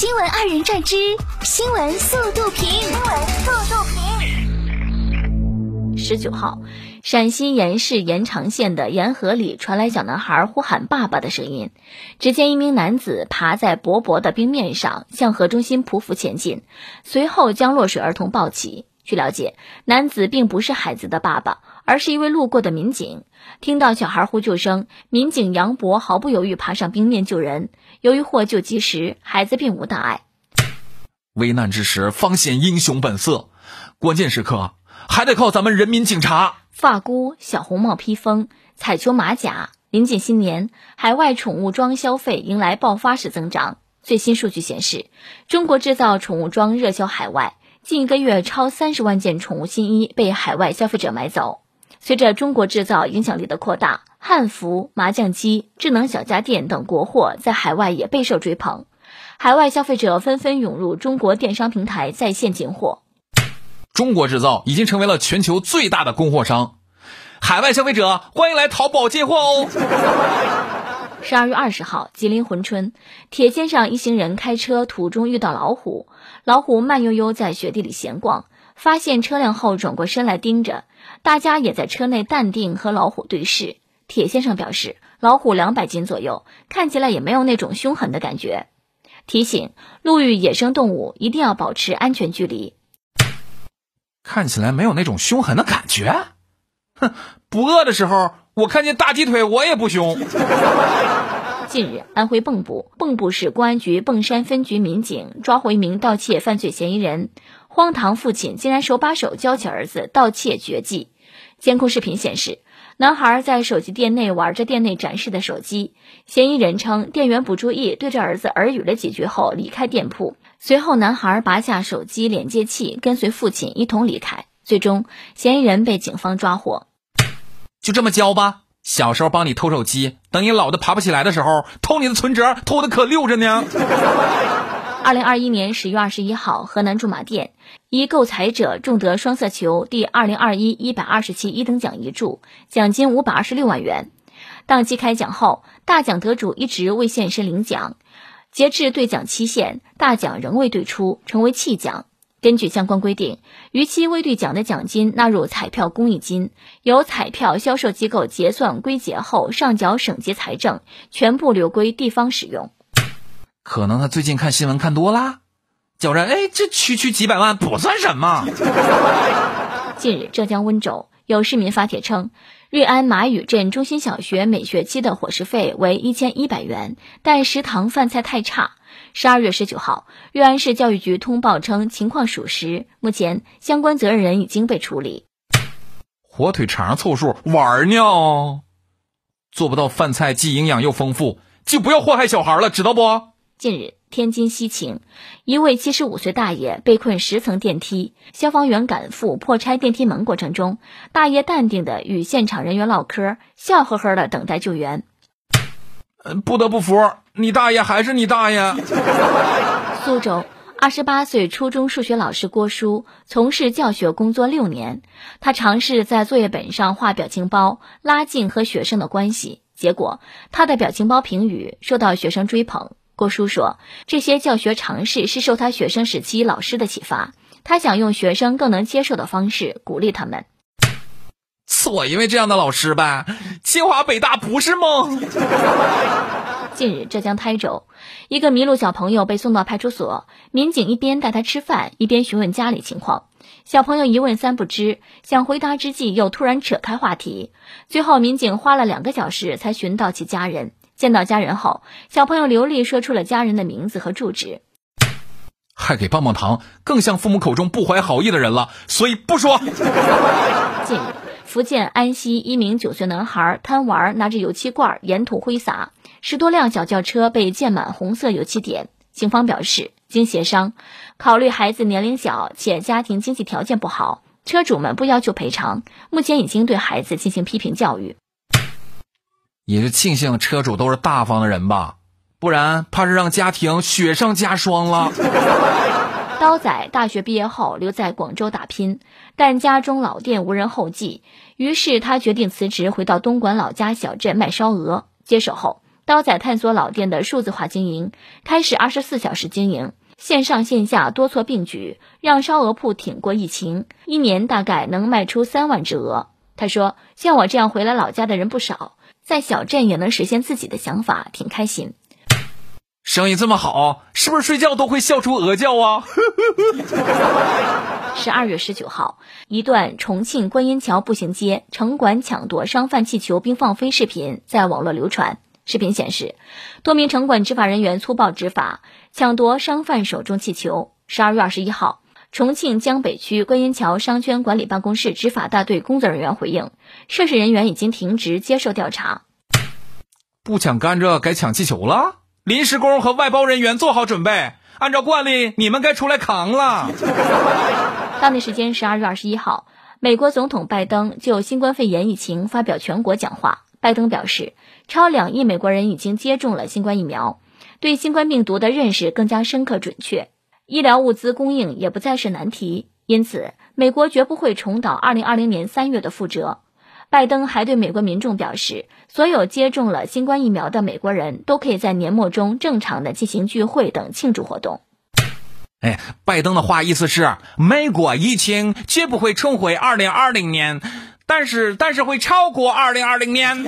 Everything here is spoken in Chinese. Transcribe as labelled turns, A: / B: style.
A: 新闻二人转之新闻速度评，新闻速度
B: 评。十九号，陕西盐市延长县的沿河里传来小男孩呼喊爸爸的声音。只见一名男子爬在薄薄的冰面上，向河中心匍匐前进，随后将落水儿童抱起。据了解，男子并不是孩子的爸爸，而是一位路过的民警。听到小孩呼救声，民警杨博毫不犹豫爬上冰面救人。由于获救及时，孩子并无大碍。
C: 危难之时方显英雄本色，关键时刻还得靠咱们人民警察。
B: 发箍、小红帽披风、彩球马甲。临近新年，海外宠物装消费迎来爆发式增长。最新数据显示，中国制造宠物装热销海外。近一个月，超三十万件宠物新衣被海外消费者买走。随着中国制造影响力的扩大，汉服、麻将机、智能小家电等国货在海外也备受追捧，海外消费者纷纷涌入中国电商平台在线进货。
C: 中国制造已经成为了全球最大的供货商，海外消费者欢迎来淘宝进货哦。
B: 十二月二十号，吉林珲春铁肩上一行人开车途中遇到老虎，老虎慢悠悠在雪地里闲逛，发现车辆后转过身来盯着，大家也在车内淡定和老虎对视。铁先生表示，老虎两百斤左右，看起来也没有那种凶狠的感觉，提醒路遇野生动物一定要保持安全距离。
C: 看起来没有那种凶狠的感觉，哼，不饿的时候。我看见大鸡腿，我也不凶。
B: 近日，安徽蚌埠蚌埠市公安局蚌山分局民警抓获一名盗窃犯罪嫌疑人，荒唐父亲竟然手把手教起儿子盗窃绝技。监控视频显示，男孩在手机店内玩着店内展示的手机，嫌疑人称店员不注意，对着儿子耳语了几句后离开店铺。随后，男孩拔下手机连接器，跟随父亲一同离开。最终，嫌疑人被警方抓获。
C: 就这么教吧。小时候帮你偷手机，等你老的爬不起来的时候，偷你的存折，偷的可溜着呢。
B: 二零二一年十月二十一号，河南驻马店一购彩者中得双色球第二零二一一百二十期一等奖一注，奖金五百二十六万元。当期开奖后，大奖得主一直未现身领奖，截至兑奖期限，大奖仍未兑出，成为弃奖。根据相关规定，逾期未兑奖的奖金纳入彩票公益金，由彩票销售机构结算归结后上缴省级财政，全部留归地方使用。
C: 可能他最近看新闻看多了，觉着哎，这区区几百万不算什么。
B: 近日，浙江温州有市民发帖称，瑞安马屿镇中心小学每学期的伙食费为一千一百元，但食堂饭菜太差。十二月十九号，瑞安市教育局通报称情况属实，目前相关责任人已经被处理。
C: 火腿肠凑数玩呢？做不到饭菜既营养又丰富，就不要祸害小孩了，知道不？
B: 近日，天津西晴，一位七十五岁大爷被困十层电梯，消防员赶赴破拆电梯门过程中，大爷淡定的与现场人员唠嗑，笑呵呵的等待救援。
C: 不得不服，你大爷还是你大爷。
B: 苏州，二十八岁初中数学老师郭叔从事教学工作六年，他尝试在作业本上画表情包，拉近和学生的关系。结果，他的表情包评语受到学生追捧。郭叔说，这些教学尝试是受他学生时期老师的启发，他想用学生更能接受的方式鼓励他们。
C: 错，因为这样的老师呗，清华北大不是梦。
B: 近日，浙江台州一个迷路小朋友被送到派出所，民警一边带他吃饭，一边询问家里情况。小朋友一问三不知，想回答之际又突然扯开话题，最后民警花了两个小时才寻到其家人。见到家人后，小朋友流利说出了家人的名字和住址，
C: 还给棒棒糖，更像父母口中不怀好意的人了，所以不说。
B: 近日。福建安溪一名九岁男孩贪玩，拿着油漆罐沿途挥洒，十多辆小轿车被溅满红色油漆点。警方表示，经协商，考虑孩子年龄小且家庭经济条件不好，车主们不要求赔偿。目前已经对孩子进行批评教育。
C: 也是庆幸车主都是大方的人吧，不然怕是让家庭雪上加霜了。
B: 刀仔大学毕业后留在广州打拼，但家中老店无人后继，于是他决定辞职，回到东莞老家小镇卖烧鹅。接手后，刀仔探索老店的数字化经营，开始二十四小时经营，线上线下多措并举，让烧鹅铺挺过疫情，一年大概能卖出三万只鹅。他说：“像我这样回来老家的人不少，在小镇也能实现自己的想法，挺开心。”
C: 生意这么好，是不是睡觉都会笑出鹅叫啊？
B: 十二月十九号，一段重庆观音桥步行街城管抢夺商贩气球并放飞视频在网络流传。视频显示，多名城管执法人员粗暴执法，抢夺商贩手中气球。十二月二十一号。重庆江北区观音桥商圈管理办公室执法大队工作人员回应，涉事人员已经停职接受调查。
C: 不抢甘蔗，该抢气球了。临时工和外包人员做好准备，按照惯例，你们该出来扛了。
B: 当地时间十二月二十一号，美国总统拜登就新冠肺炎疫情发表全国讲话。拜登表示，超两亿美国人已经接种了新冠疫苗，对新冠病毒的认识更加深刻准确。医疗物资供应也不再是难题，因此美国绝不会重蹈2020年3月的覆辙。拜登还对美国民众表示，所有接种了新冠疫苗的美国人都可以在年末中正常的进行聚会等庆祝活动。
C: 哎，拜登的话意思是，美国疫情绝不会重回2020年，但是但是会超过2020年。